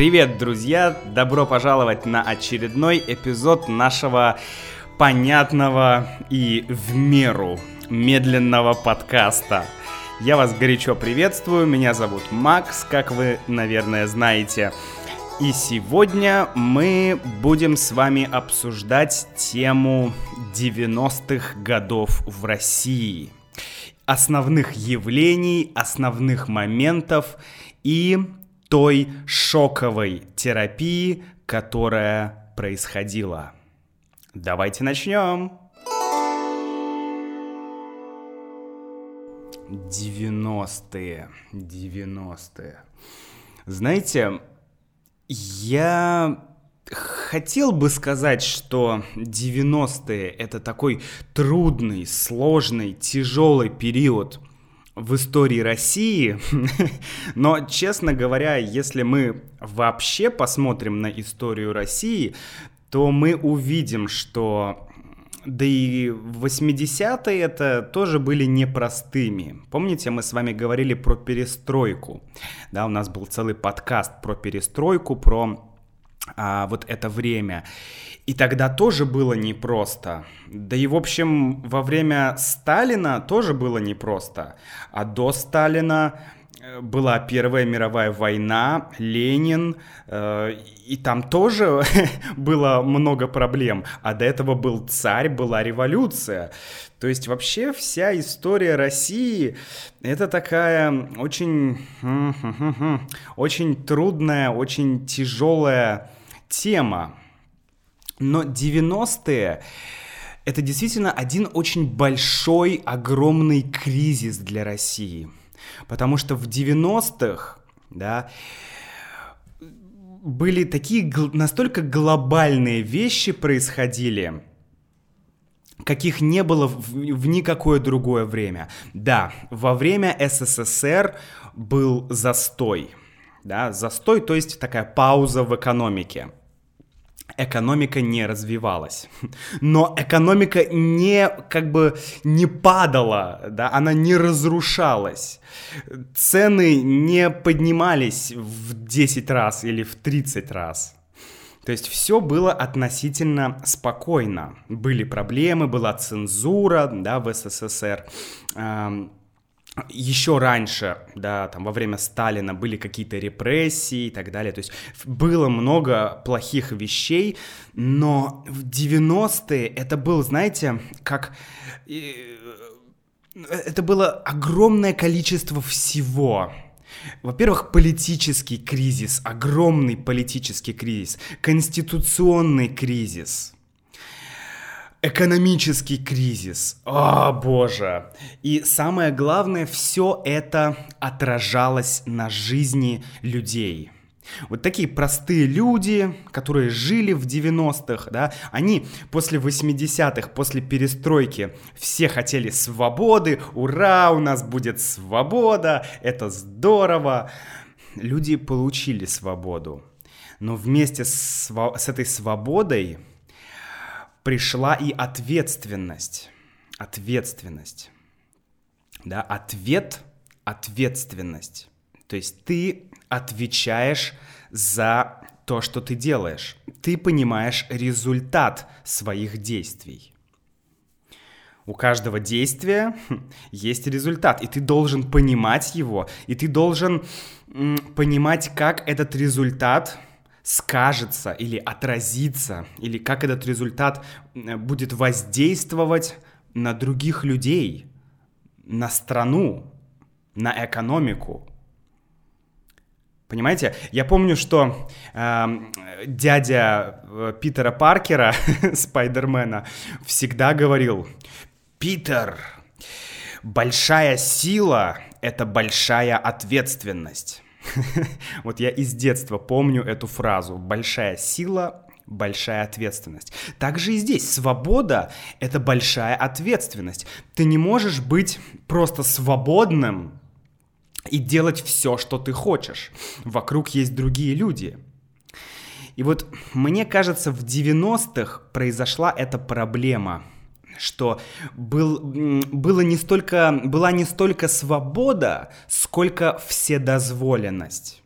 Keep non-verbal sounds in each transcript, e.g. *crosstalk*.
Привет, друзья! Добро пожаловать на очередной эпизод нашего понятного и в меру медленного подкаста. Я вас горячо приветствую, меня зовут Макс, как вы, наверное, знаете. И сегодня мы будем с вами обсуждать тему 90-х годов в России. Основных явлений, основных моментов и той шоковой терапии, которая происходила. Давайте начнем. 90-е, 90-е. Знаете, я хотел бы сказать, что 90-е это такой трудный, сложный, тяжелый период в истории России, *laughs* но, честно говоря, если мы вообще посмотрим на историю России, то мы увидим, что да и 80-е это тоже были непростыми. Помните, мы с вами говорили про перестройку. Да, у нас был целый подкаст про перестройку, про а, вот это время. И тогда тоже было непросто. Да и, в общем, во время Сталина тоже было непросто. А до Сталина э, была Первая мировая война, Ленин, э, и там тоже *laughs* было много проблем. А до этого был царь, была революция. То есть вообще вся история России это такая очень, *laughs* очень трудная, очень тяжелая тема. Но 90-е это действительно один очень большой, огромный кризис для России. Потому что в 90-х, да, были такие настолько глобальные вещи происходили, каких не было в, в никакое другое время. Да, во время СССР был застой. Да, застой, то есть такая пауза в экономике экономика не развивалась. Но экономика не, как бы, не падала, да, она не разрушалась. Цены не поднимались в 10 раз или в 30 раз. То есть все было относительно спокойно. Были проблемы, была цензура, да, в СССР еще раньше, да, там во время Сталина были какие-то репрессии и так далее, то есть было много плохих вещей, но в 90-е это был, знаете, как... Это было огромное количество всего. Во-первых, политический кризис, огромный политический кризис, конституционный кризис – экономический кризис. О, боже. И самое главное, все это отражалось на жизни людей. Вот такие простые люди, которые жили в 90-х, да, они после 80-х, после перестройки, все хотели свободы, ура, у нас будет свобода, это здорово. Люди получили свободу. Но вместе с, с этой свободой пришла и ответственность. Ответственность. Да, ответ, ответственность. То есть ты отвечаешь за то, что ты делаешь. Ты понимаешь результат своих действий. У каждого действия *laughs* есть результат, и ты должен понимать его, и ты должен понимать, как этот результат скажется или отразится, или как этот результат будет воздействовать на других людей, на страну, на экономику. Понимаете? Я помню, что эм, э, дядя Питера Паркера, *laughs* Спайдермена, всегда говорил, Питер, большая сила — это большая ответственность. *laughs* Вот я из детства помню эту фразу. Большая сила, большая ответственность. Также и здесь свобода — это большая ответственность. Ты не можешь быть просто свободным и делать все, что ты хочешь. Вокруг есть другие люди. И вот мне кажется, в 90-х произошла эта проблема — что был, было не столько, была не столько свобода, сколько вседозволенность.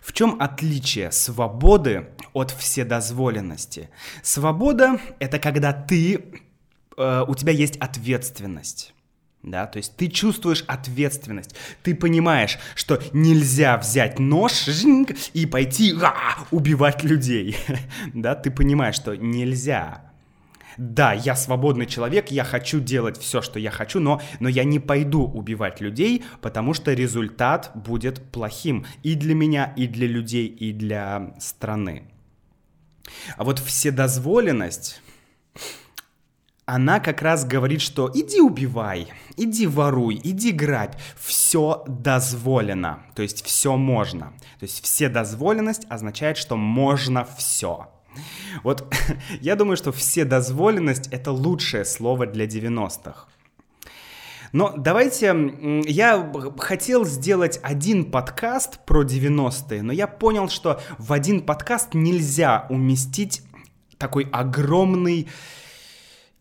В чем отличие свободы от вседозволенности? Свобода — это когда ты, э, у тебя есть ответственность. Да, то есть ты чувствуешь ответственность, ты понимаешь, что нельзя взять нож и пойти а, убивать людей, *laughs* да, ты понимаешь, что нельзя, да, я свободный человек, я хочу делать все, что я хочу, но, но я не пойду убивать людей, потому что результат будет плохим и для меня, и для людей, и для страны. А вот вседозволенность, она как раз говорит, что иди убивай, иди воруй, иди грабь, все дозволено, то есть все можно. То есть вседозволенность означает, что можно все. Вот *laughs* я думаю, что вседозволенность — это лучшее слово для 90-х. Но давайте, я хотел сделать один подкаст про 90-е, но я понял, что в один подкаст нельзя уместить такой огромный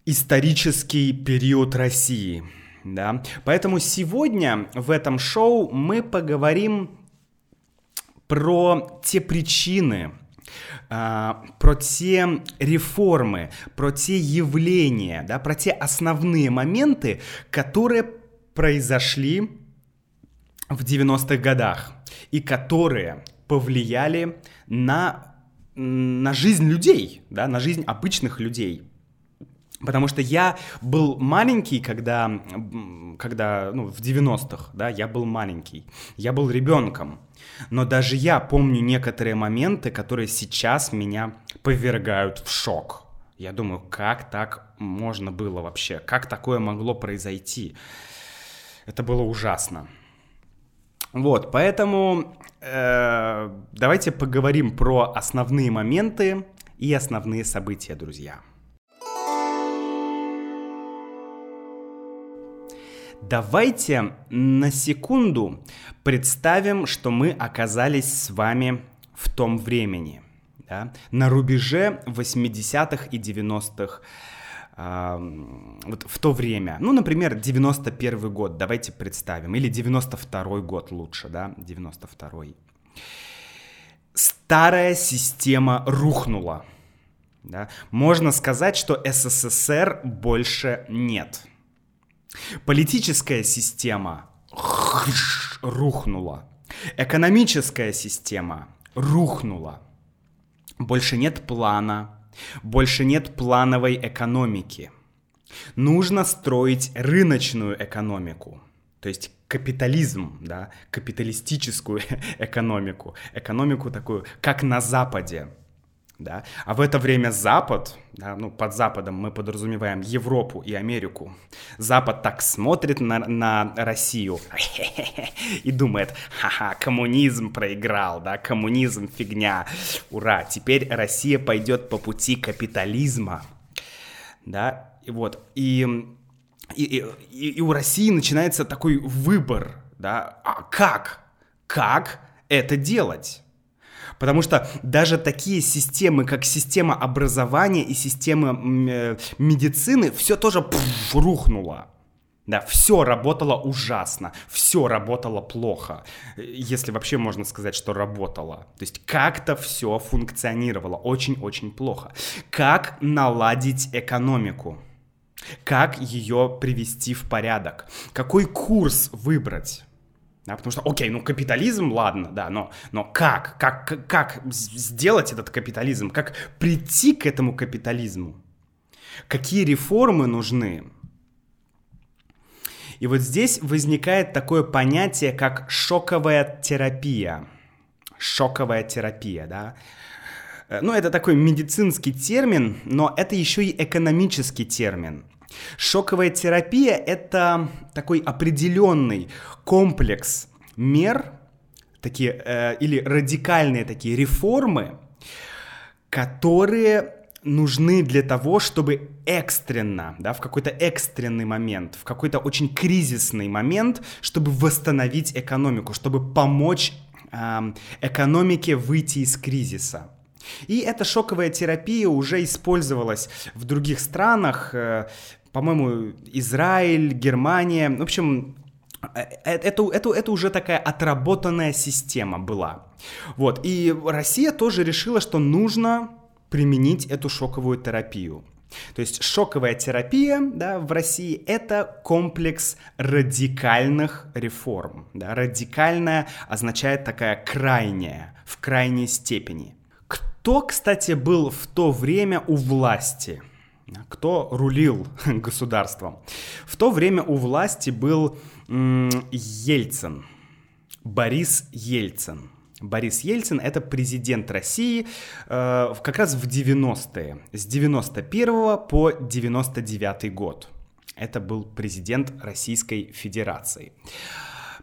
исторический период России. Да? Поэтому сегодня в этом шоу мы поговорим про те причины, про те реформы, про те явления, да, про те основные моменты, которые произошли в 90-х годах и которые повлияли на, на жизнь людей, да, на жизнь обычных людей. Потому что я был маленький, когда, когда ну, в 90-х, да, я был маленький. Я был ребенком. Но даже я помню некоторые моменты, которые сейчас меня повергают в шок. Я думаю, как так можно было вообще? Как такое могло произойти? Это было ужасно. Вот, поэтому э, давайте поговорим про основные моменты и основные события, друзья. Давайте на секунду представим, что мы оказались с вами в том времени, да, на рубеже 80-х и 90-х, э, вот в то время. Ну, например, 91 год, давайте представим, или 92 год лучше, да, 92 Старая система рухнула. Да? Можно сказать, что СССР больше нет – Политическая система рухнула. Экономическая система рухнула. Больше нет плана, больше нет плановой экономики. Нужно строить рыночную экономику, то есть капитализм, да, капиталистическую *laughs* экономику, экономику такую, как на Западе, да, а в это время Запад, да, ну, под Западом мы подразумеваем Европу и Америку, Запад так смотрит на, на Россию *laughs* и думает, ха-ха, коммунизм проиграл, да, коммунизм фигня, ура, теперь Россия пойдет по пути капитализма, да, и вот, и, и, и, и у России начинается такой выбор, да, а как, как это делать? Потому что даже такие системы, как система образования и система э, медицины, все тоже пфф, рухнуло. Да, все работало ужасно, все работало плохо, если вообще можно сказать, что работало. То есть как-то все функционировало очень-очень плохо. Как наладить экономику? Как ее привести в порядок? Какой курс выбрать? Да, потому что, окей, ну капитализм, ладно, да, но, но как? как? Как сделать этот капитализм? Как прийти к этому капитализму? Какие реформы нужны? И вот здесь возникает такое понятие, как шоковая терапия. Шоковая терапия, да. Э, ну, это такой медицинский термин, но это еще и экономический термин. Шоковая терапия — это такой определенный комплекс мер, такие, э, или радикальные такие реформы, которые нужны для того, чтобы экстренно, да, в какой-то экстренный момент, в какой-то очень кризисный момент, чтобы восстановить экономику, чтобы помочь э, экономике выйти из кризиса. И эта шоковая терапия уже использовалась в других странах, э, по-моему, Израиль, Германия. В общем, это, это, это уже такая отработанная система была. Вот. И Россия тоже решила, что нужно применить эту шоковую терапию. То есть шоковая терапия да, в России — это комплекс радикальных реформ. Да. Радикальная означает такая крайняя, в крайней степени. Кто, кстати, был в то время у власти? Кто рулил *laughs* государством? В то время у власти был Ельцин, Борис Ельцин. Борис Ельцин — это президент России э, как раз в 90-е, с 91 по 99 год. Это был президент Российской Федерации.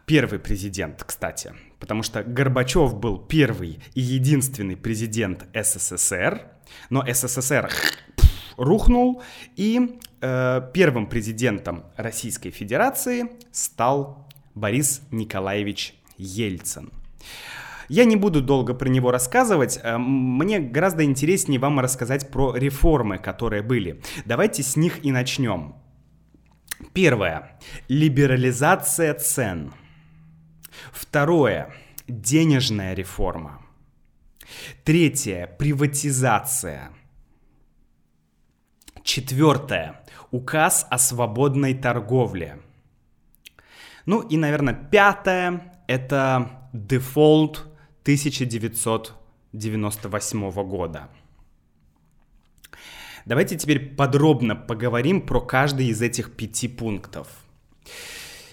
Первый президент, кстати, потому что Горбачев был первый и единственный президент СССР, но СССР рухнул, и э, первым президентом Российской Федерации стал Борис Николаевич Ельцин. Я не буду долго про него рассказывать, э, мне гораздо интереснее вам рассказать про реформы, которые были. Давайте с них и начнем. Первое. Либерализация цен. Второе. Денежная реформа. Третье. Приватизация. Четвертое. Указ о свободной торговле. Ну и, наверное, пятое — это дефолт 1998 года. Давайте теперь подробно поговорим про каждый из этих пяти пунктов.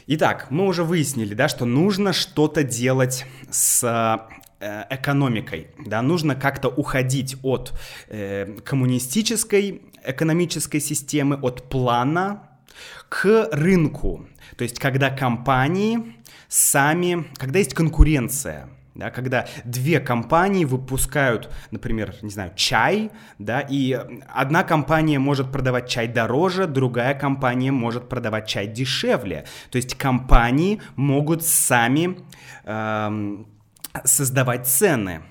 Итак, мы уже выяснили, да, что нужно что-то делать с э, экономикой, да, нужно как-то уходить от э, коммунистической экономической системы, от плана к рынку. То есть, когда компании сами, когда есть конкуренция, да, когда две компании выпускают, например, не знаю, чай, да, и одна компания может продавать чай дороже, другая компания может продавать чай дешевле. То есть компании могут сами эм, создавать цены.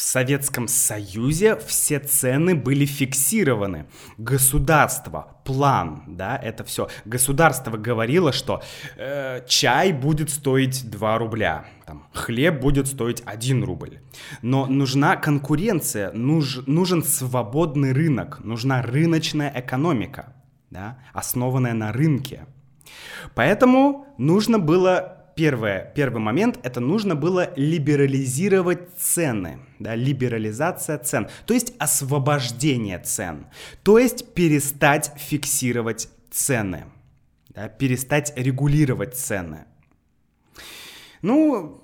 В Советском Союзе все цены были фиксированы. Государство, план, да, это все. Государство говорило, что э, чай будет стоить 2 рубля, там, хлеб будет стоить 1 рубль. Но нужна конкуренция, нуж, нужен свободный рынок, нужна рыночная экономика, да, основанная на рынке. Поэтому нужно было первое, первый момент, это нужно было либерализировать цены, да, либерализация цен, то есть освобождение цен, то есть перестать фиксировать цены, да, перестать регулировать цены. Ну,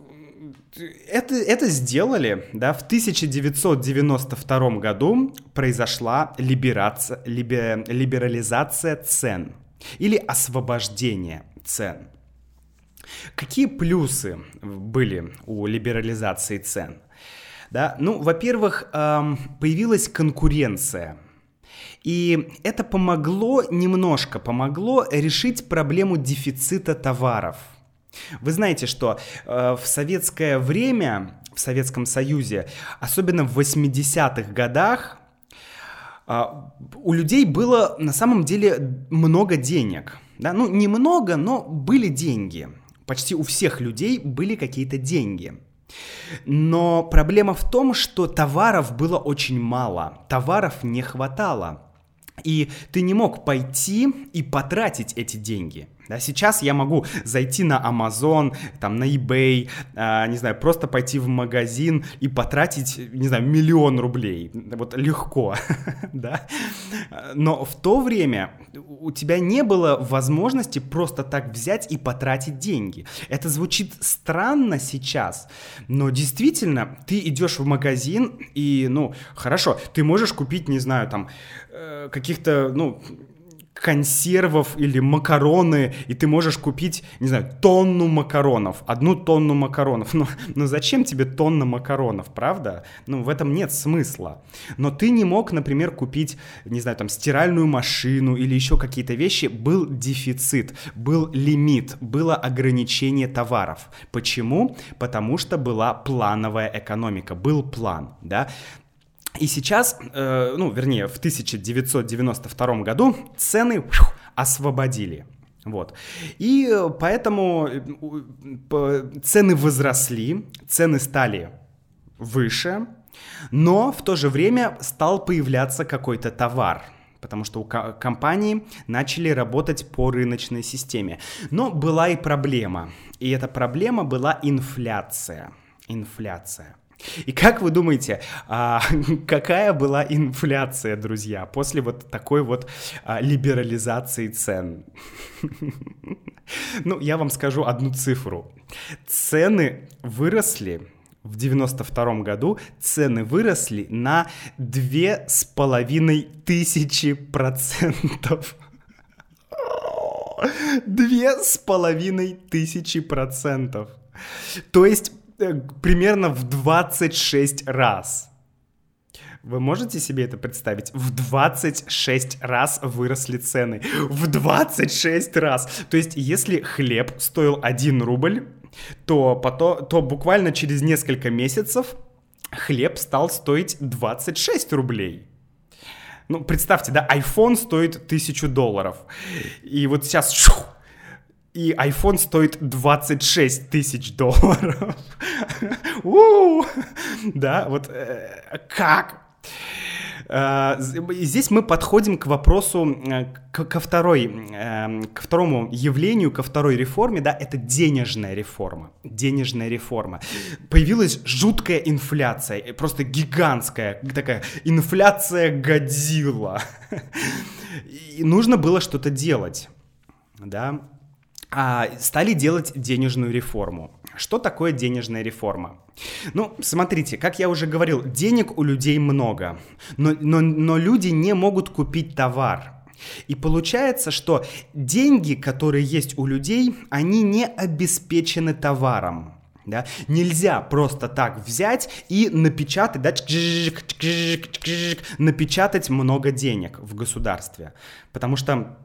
это, это сделали, да, в 1992 году произошла либерация, либер, либерализация цен или освобождение цен. Какие плюсы были у либерализации цен? Да? Ну, во-первых, появилась конкуренция. И это помогло, немножко помогло решить проблему дефицита товаров. Вы знаете, что э, в советское время, в Советском Союзе, особенно в 80-х годах, э, у людей было на самом деле много денег. Да? Ну, немного, но были деньги почти у всех людей были какие-то деньги. Но проблема в том, что товаров было очень мало, товаров не хватало. И ты не мог пойти и потратить эти деньги. Да, сейчас я могу зайти на Amazon, там, на eBay, э, не знаю, просто пойти в магазин и потратить, не знаю, миллион рублей. Вот легко, *laughs* да. Но в то время у тебя не было возможности просто так взять и потратить деньги. Это звучит странно сейчас, но действительно, ты идешь в магазин и, ну, хорошо, ты можешь купить, не знаю, там, э, каких-то, ну, консервов или макароны, и ты можешь купить, не знаю, тонну макаронов, одну тонну макаронов. Но, *laughs* но зачем тебе тонна макаронов, правда? Ну, в этом нет смысла. Но ты не мог, например, купить, не знаю, там, стиральную машину или еще какие-то вещи. Был дефицит, был лимит, было ограничение товаров. Почему? Потому что была плановая экономика, был план, да? И сейчас, э, ну, вернее, в 1992 году цены освободили. Вот. И поэтому э, цены возросли, цены стали выше, но в то же время стал появляться какой-то товар – потому что у компании начали работать по рыночной системе. Но была и проблема, и эта проблема была инфляция. Инфляция. И как вы думаете, а, *laughs* какая была инфляция, друзья, после вот такой вот а, либерализации цен? *laughs* Ну, я вам скажу одну цифру. Цены выросли в 92 году цены выросли на две с половиной тысячи процентов. *laughs* Две с половиной тысячи процентов. То есть примерно в 26 раз. Вы можете себе это представить? В 26 раз выросли цены. В 26 раз. То есть, если хлеб стоил 1 рубль, то, потом, то буквально через несколько месяцев хлеб стал стоить 26 рублей. Ну, представьте, да, iPhone стоит 1000 долларов. И вот сейчас шух, и iPhone стоит 26 тысяч долларов. *laughs* Да, вот э, как? Э, здесь мы подходим к вопросу, э, ко второй, эм, ко второму явлению, ко второй реформе, да, это денежная реформа. Денежная реформа. Появилась жуткая инфляция, просто гигантская, такая инфляция Годзилла. *laughs* И нужно было что-то делать, да. А, стали делать денежную реформу. Что такое денежная реформа? Ну, смотрите, как я уже говорил, денег у людей много, но, но, но люди не могут купить товар. И получается, что деньги, которые есть у людей, они не обеспечены товаром. Да? Нельзя просто так взять и напечатать, да, напечатать много денег в государстве. Потому что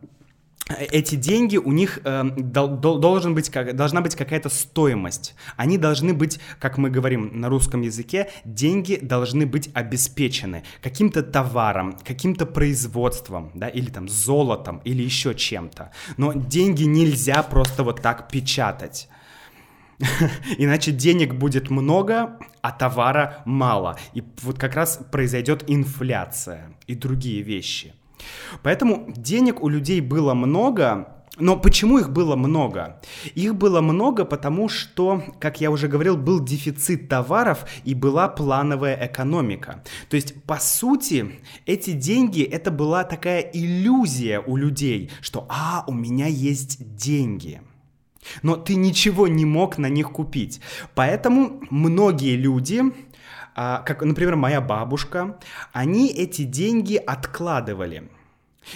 эти деньги, у них э, должен быть, как, должна быть какая-то стоимость. Они должны быть, как мы говорим на русском языке, деньги должны быть обеспечены каким-то товаром, каким-то производством, да, или там золотом, или еще чем-то. Но деньги нельзя просто вот так печатать. *laughs* Иначе денег будет много, а товара мало. И вот как раз произойдет инфляция и другие вещи. Поэтому денег у людей было много, но почему их было много? Их было много, потому что, как я уже говорил, был дефицит товаров и была плановая экономика. То есть, по сути, эти деньги, это была такая иллюзия у людей, что «а, у меня есть деньги». Но ты ничего не мог на них купить. Поэтому многие люди как, например, моя бабушка, они эти деньги откладывали.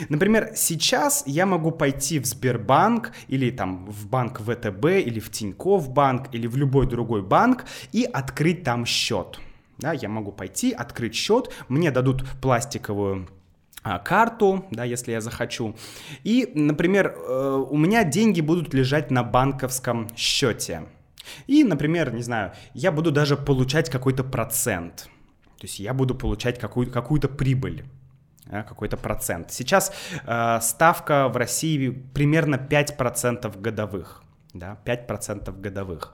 Например, сейчас я могу пойти в Сбербанк или там в банк ВТБ или в Тинькофф банк или в любой другой банк и открыть там счет. Да, я могу пойти, открыть счет, мне дадут пластиковую а, карту, да, если я захочу. И, например, э, у меня деньги будут лежать на банковском счете. И, например, не знаю, я буду даже получать какой-то процент. То есть я буду получать какую- какую-то прибыль какой-то процент. Сейчас э, ставка в России примерно 5% годовых. Да, 5% годовых.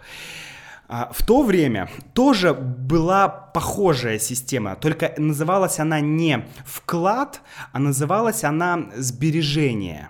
А, в то время тоже была похожая система, только называлась она не вклад, а называлась она сбережение.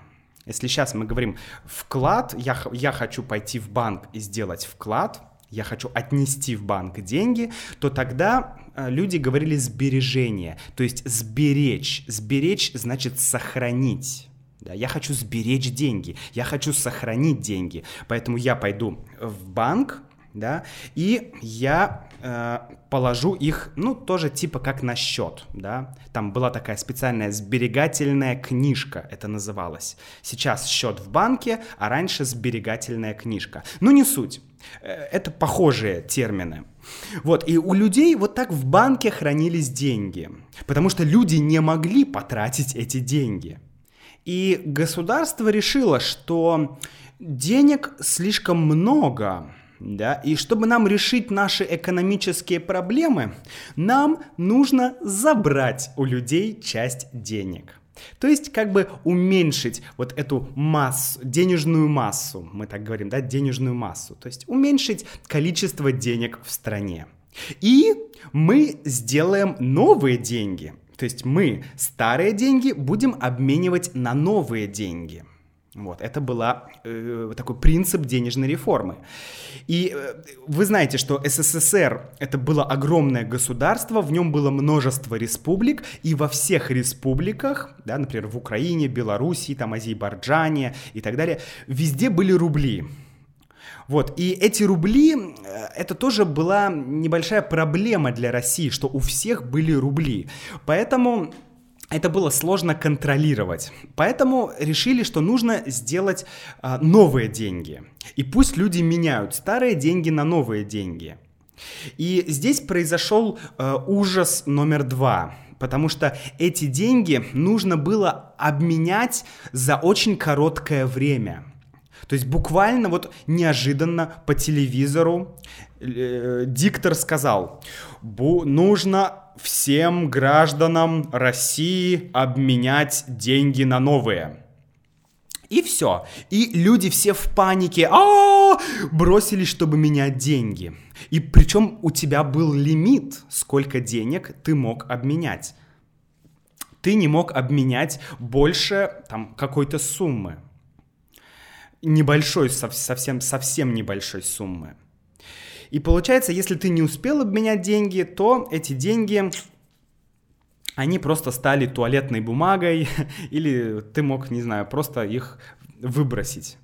Если сейчас мы говорим вклад, я, я хочу пойти в банк и сделать вклад, я хочу отнести в банк деньги, то тогда э, люди говорили сбережение, то есть сберечь. Сберечь значит сохранить. Да, я хочу сберечь деньги, я хочу сохранить деньги, поэтому я пойду в банк, да, и я э, положу их, ну, тоже типа как на счет, да. Там была такая специальная сберегательная книжка, это называлось. Сейчас счет в банке, а раньше сберегательная книжка. Ну, не суть. Э, это похожие термины. Вот, и у людей вот так в банке хранились деньги, потому что люди не могли потратить эти деньги. И государство решило, что денег слишком много, да, и чтобы нам решить наши экономические проблемы, нам нужно забрать у людей часть денег. То есть как бы уменьшить вот эту массу, денежную массу, мы так говорим, да, денежную массу. То есть уменьшить количество денег в стране. И мы сделаем новые деньги. То есть мы старые деньги будем обменивать на новые деньги. Вот, это был э, такой принцип денежной реформы. И э, вы знаете, что СССР это было огромное государство, в нем было множество республик, и во всех республиках, да, например, в Украине, Белоруссии, там, Азербайджане и так далее, везде были рубли. Вот, и эти рубли, э, это тоже была небольшая проблема для России, что у всех были рубли. Поэтому это было сложно контролировать. Поэтому решили, что нужно сделать а, новые деньги. И пусть люди меняют старые деньги на новые деньги. И здесь произошел а, ужас номер два. Потому что эти деньги нужно было обменять за очень короткое время. То есть буквально вот неожиданно по телевизору э, диктор сказал, нужно всем гражданам России обменять деньги на новые. И все. И люди все в панике а бросились, чтобы менять деньги. И причем у тебя был лимит, сколько денег ты мог обменять. Ты не мог обменять больше там какой-то суммы. Небольшой, совсем, совсем небольшой суммы. И получается, если ты не успел обменять деньги, то эти деньги они просто стали туалетной бумагой, *laughs* или ты мог, не знаю, просто их выбросить.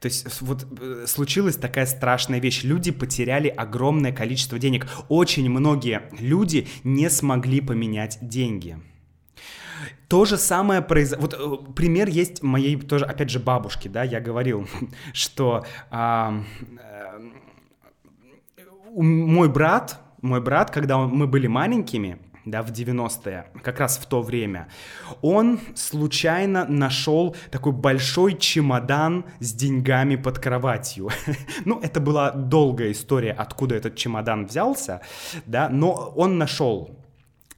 То есть вот э, случилась такая страшная вещь. Люди потеряли огромное количество денег. Очень многие люди не смогли поменять деньги. То же самое произошло. Вот э, пример есть моей тоже, опять же, бабушки, да, я говорил, *laughs* что а, мой брат, мой брат, когда он, мы были маленькими, да, в 90-е, как раз в то время, он случайно нашел такой большой чемодан с деньгами под кроватью. *laughs* ну, это была долгая история, откуда этот чемодан взялся, да, но он нашел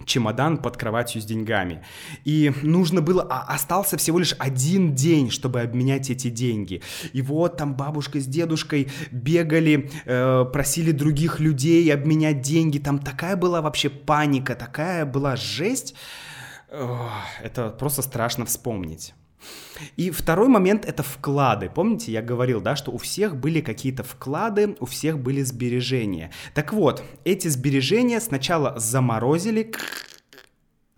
чемодан под кроватью с деньгами. И нужно было, а остался всего лишь один день, чтобы обменять эти деньги. И вот там бабушка с дедушкой бегали, э, просили других людей обменять деньги. Там такая была вообще паника, такая была жесть. Это просто страшно вспомнить. И второй момент — это вклады. Помните, я говорил, да, что у всех были какие-то вклады, у всех были сбережения. Так вот, эти сбережения сначала заморозили,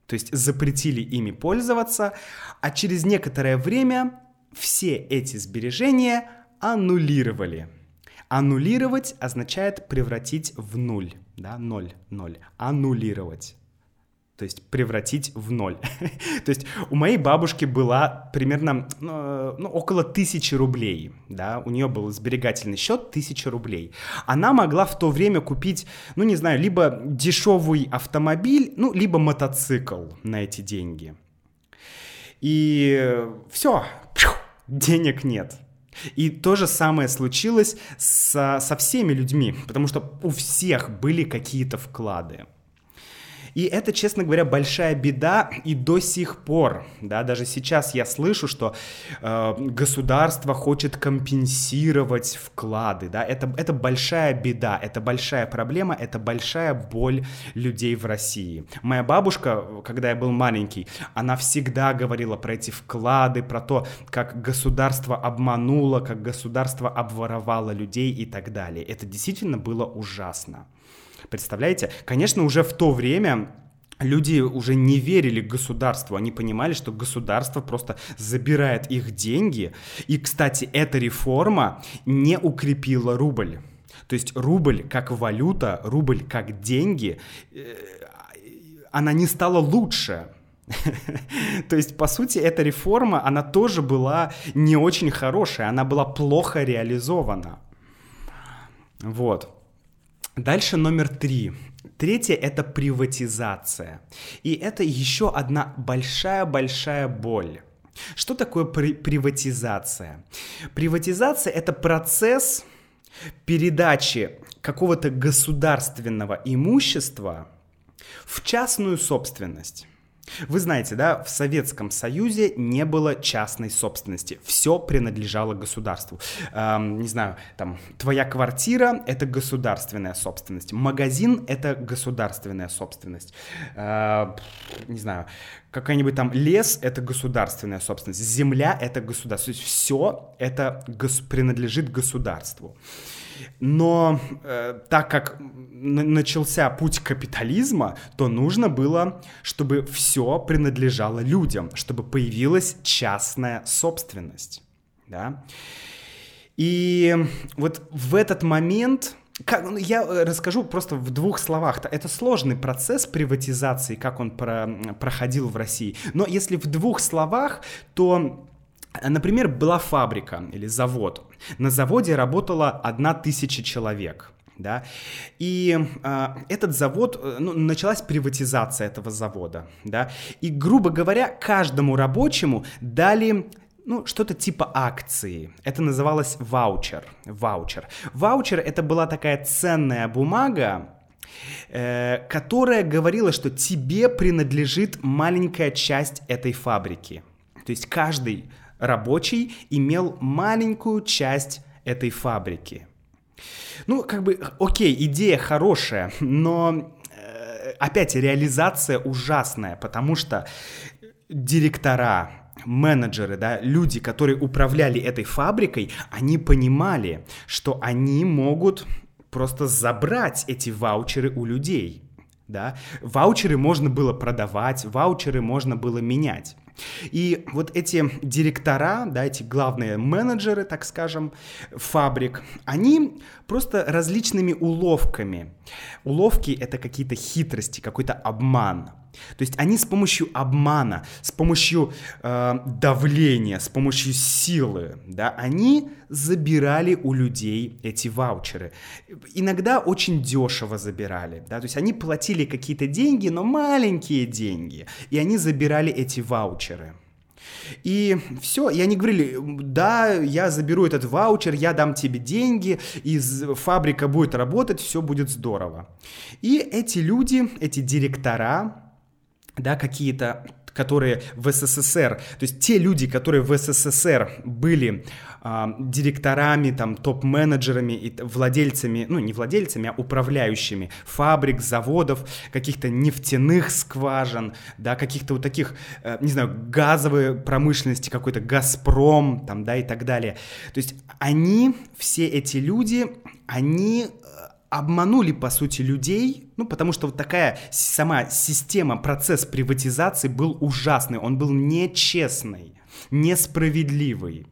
то есть запретили ими пользоваться, а через некоторое время все эти сбережения аннулировали. Аннулировать означает превратить в нуль, да, ноль, ноль, аннулировать то есть превратить в ноль. *laughs* то есть у моей бабушки была примерно ну, ну, около тысячи рублей, да, у нее был сберегательный счет тысяча рублей. Она могла в то время купить, ну не знаю, либо дешевый автомобиль, ну либо мотоцикл на эти деньги. И все, денег нет. И то же самое случилось со, со всеми людьми, потому что у всех были какие-то вклады. И это, честно говоря, большая беда и до сих пор, да, даже сейчас я слышу, что э, государство хочет компенсировать вклады, да, это, это большая беда, это большая проблема, это большая боль людей в России. Моя бабушка, когда я был маленький, она всегда говорила про эти вклады, про то, как государство обмануло, как государство обворовало людей и так далее. Это действительно было ужасно. Представляете? Конечно, уже в то время люди уже не верили государству, они понимали, что государство просто забирает их деньги. И, кстати, эта реформа не укрепила рубль. То есть рубль как валюта, рубль как деньги, э, она не стала лучше. *laughs* То есть, по сути, эта реформа, она тоже была не очень хорошая, она была плохо реализована. Вот. Дальше номер три. Третье — это приватизация. И это еще одна большая-большая боль. Что такое при приватизация? Приватизация — это процесс передачи какого-то государственного имущества в частную собственность. Вы знаете, да, в Советском Союзе не было частной собственности. Все принадлежало государству. Эм, не знаю, там, твоя квартира — это государственная собственность. Магазин — это государственная собственность. Э, не знаю, какой-нибудь там лес — это государственная собственность. Земля — это государство. То есть все это гос- принадлежит государству. Но э, так как начался путь капитализма, то нужно было, чтобы все принадлежало людям, чтобы появилась частная собственность. Да? И вот в этот момент как, ну, я э, расскажу просто в двух словах. Это сложный процесс приватизации, как он про, проходил в России. Но если в двух словах, то Например, была фабрика или завод. На заводе работала одна тысяча человек. Да? И э, этот завод, э, ну, началась приватизация этого завода, да, и, грубо говоря, каждому рабочему дали ну, что-то типа акции. Это называлось ваучер. Ваучер. Ваучер это была такая ценная бумага, э, которая говорила, что тебе принадлежит маленькая часть этой фабрики. То есть каждый рабочий имел маленькую часть этой фабрики. Ну, как бы, окей, идея хорошая, но э, опять реализация ужасная, потому что директора, менеджеры, да, люди, которые управляли этой фабрикой, они понимали, что они могут просто забрать эти ваучеры у людей. Да? Ваучеры можно было продавать, ваучеры можно было менять. И вот эти директора, да, эти главные менеджеры, так скажем, фабрик, они просто различными уловками. Уловки — это какие-то хитрости, какой-то обман. То есть они с помощью обмана, с помощью э, давления, с помощью силы, да, они забирали у людей эти ваучеры. Иногда очень дешево забирали, да, то есть они платили какие-то деньги, но маленькие деньги, и они забирали эти ваучеры. И все, и они говорили, да, я заберу этот ваучер, я дам тебе деньги, и фабрика будет работать, все будет здорово. И эти люди, эти директора, да, какие-то которые в СССР, то есть те люди, которые в СССР были э, директорами, там, топ-менеджерами и владельцами, ну, не владельцами, а управляющими фабрик, заводов, каких-то нефтяных скважин, да, каких-то вот таких, э, не знаю, газовой промышленности, какой-то Газпром, там, да, и так далее. То есть они, все эти люди, они обманули, по сути, людей, ну, потому что вот такая сама система, процесс приватизации был ужасный, он был нечестный, несправедливый.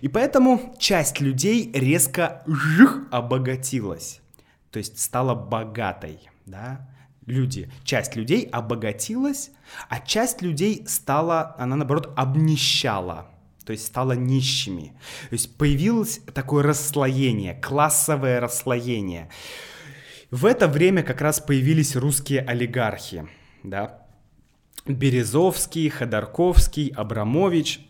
И поэтому часть людей резко жих, обогатилась, то есть стала богатой, да, люди, часть людей обогатилась, а часть людей стала, она наоборот обнищала, то есть стала нищими. То есть появилось такое расслоение, классовое расслоение. В это время как раз появились русские олигархи, да, Березовский, Ходорковский, Абрамович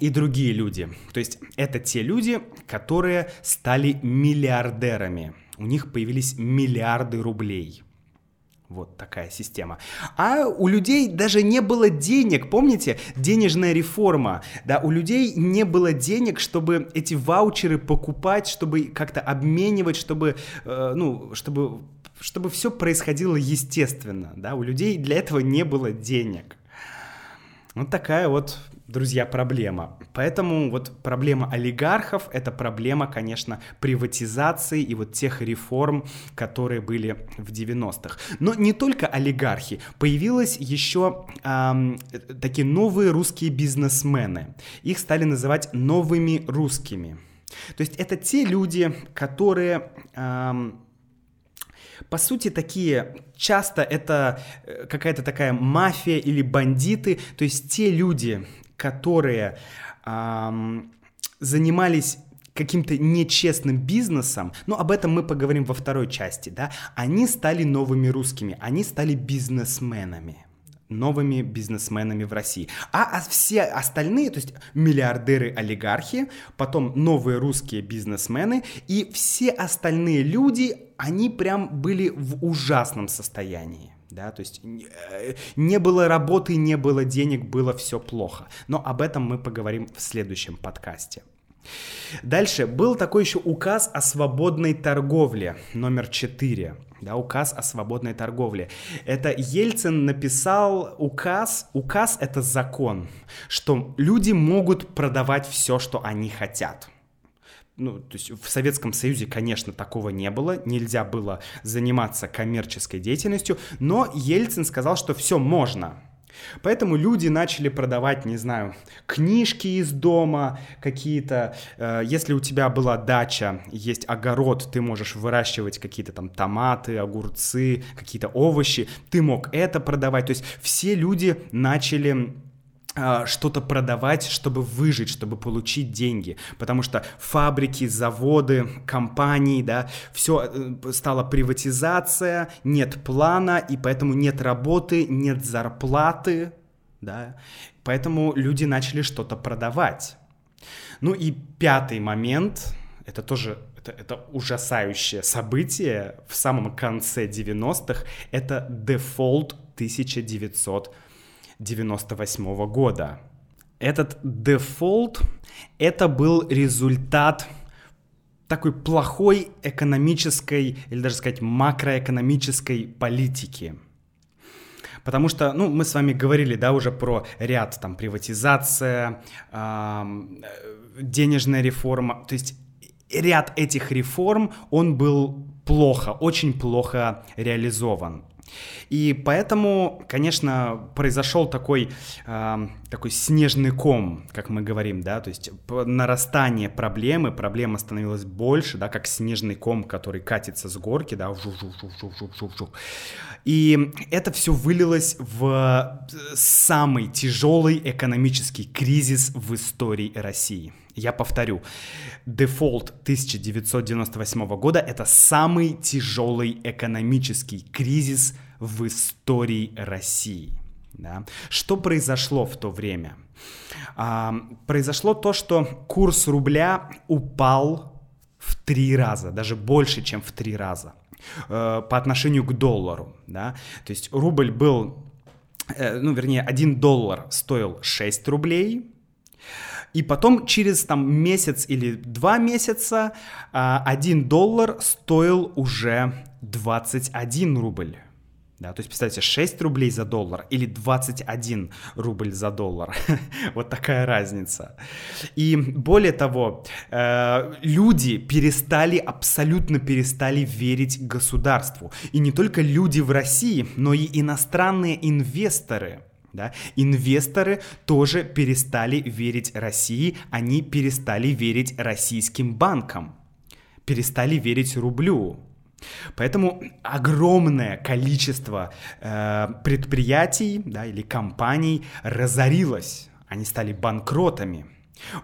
и другие люди. То есть это те люди, которые стали миллиардерами. У них появились миллиарды рублей – вот такая система. А у людей даже не было денег, помните, денежная реформа, да, у людей не было денег, чтобы эти ваучеры покупать, чтобы как-то обменивать, чтобы, э, ну, чтобы, чтобы все происходило естественно, да, у людей для этого не было денег. Вот такая вот друзья, проблема. Поэтому вот проблема олигархов — это проблема, конечно, приватизации и вот тех реформ, которые были в 90-х. Но не только олигархи. Появились еще эм, такие новые русские бизнесмены. Их стали называть новыми русскими. То есть это те люди, которые... Эм, по сути, такие часто это э, какая-то такая мафия или бандиты, то есть те люди, которые эм, занимались каким-то нечестным бизнесом, но об этом мы поговорим во второй части, да, они стали новыми русскими, они стали бизнесменами новыми бизнесменами в России. А, а все остальные, то есть миллиардеры-олигархи, потом новые русские бизнесмены и все остальные люди, они прям были в ужасном состоянии. Да, то есть э, не было работы, не было денег, было все плохо. Но об этом мы поговорим в следующем подкасте. Дальше был такой еще указ о свободной торговле, номер 4. Да, указ о свободной торговле. Это Ельцин написал указ, указ это закон, что люди могут продавать все, что они хотят ну, то есть в Советском Союзе, конечно, такого не было, нельзя было заниматься коммерческой деятельностью, но Ельцин сказал, что все можно. Поэтому люди начали продавать, не знаю, книжки из дома, какие-то, э, если у тебя была дача, есть огород, ты можешь выращивать какие-то там томаты, огурцы, какие-то овощи, ты мог это продавать. То есть все люди начали что-то продавать, чтобы выжить, чтобы получить деньги. Потому что фабрики, заводы, компании, да, все э, стала приватизация, нет плана, и поэтому нет работы, нет зарплаты, да. Поэтому люди начали что-то продавать. Ну и пятый момент, это тоже это, это ужасающее событие в самом конце 90-х, это дефолт 1900 98 года. Этот дефолт — это был результат такой плохой экономической, или даже сказать макроэкономической политики. Потому что, ну, мы с вами говорили, да, уже про ряд, там, приватизация, э, денежная реформа, то есть ряд этих реформ, он был плохо, очень плохо реализован. И поэтому, конечно, произошел такой, э, такой снежный ком, как мы говорим, да, то есть нарастание проблемы, проблема становилась больше, да, как снежный ком, который катится с горки, да, и это все вылилось в самый тяжелый экономический кризис в истории России. Я повторю, дефолт 1998 года — это самый тяжелый экономический кризис в истории России. Да? Что произошло в то время? А, произошло то, что курс рубля упал в три раза, даже больше, чем в три раза э, по отношению к доллару. Да? То есть рубль был, э, ну, вернее, один доллар стоил 6 рублей, и потом через там месяц или два месяца а, один доллар стоил уже 21 рубль. Да, то есть, представьте, 6 рублей за доллар или 21 рубль за доллар. *laughs* вот такая разница. И более того, э, люди перестали, абсолютно перестали верить государству. И не только люди в России, но и иностранные инвесторы. Да? Инвесторы тоже перестали верить России, они перестали верить российским банкам, перестали верить рублю. Поэтому огромное количество э, предприятий да, или компаний разорилось, они стали банкротами.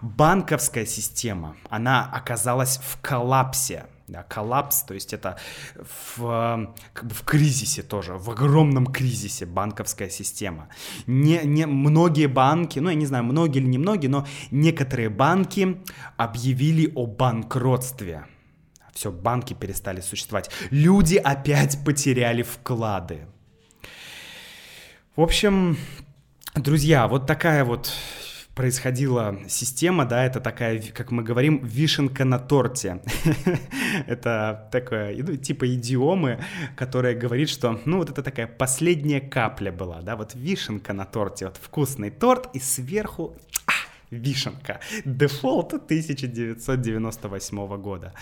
Банковская система, она оказалась в коллапсе. Да, коллапс, то есть это в, как бы в кризисе тоже, в огромном кризисе банковская система. Не, не, многие банки, ну я не знаю, многие или не многие, но некоторые банки объявили о банкротстве. Все, банки перестали существовать. Люди опять потеряли вклады. В общем, друзья, вот такая вот происходила система, да, это такая, как мы говорим, вишенка на торте. *laughs* это такое, ну, типа идиомы, которая говорит, что, ну, вот это такая последняя капля была, да, вот вишенка на торте, вот вкусный торт, и сверху а, вишенка. Дефолт 1998 года.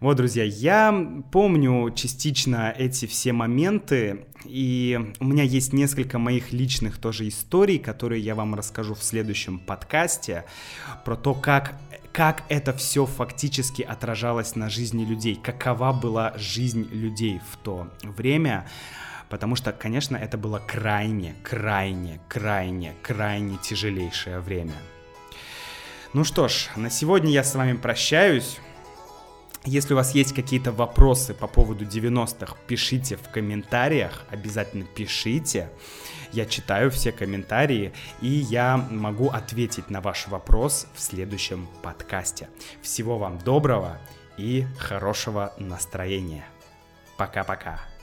Вот, друзья, я помню частично эти все моменты, и у меня есть несколько моих личных тоже историй, которые я вам расскажу в следующем подкасте, про то, как как это все фактически отражалось на жизни людей, какова была жизнь людей в то время, потому что, конечно, это было крайне, крайне, крайне, крайне тяжелейшее время. Ну что ж, на сегодня я с вами прощаюсь. Если у вас есть какие-то вопросы по поводу 90-х, пишите в комментариях, обязательно пишите. Я читаю все комментарии, и я могу ответить на ваш вопрос в следующем подкасте. Всего вам доброго и хорошего настроения. Пока-пока.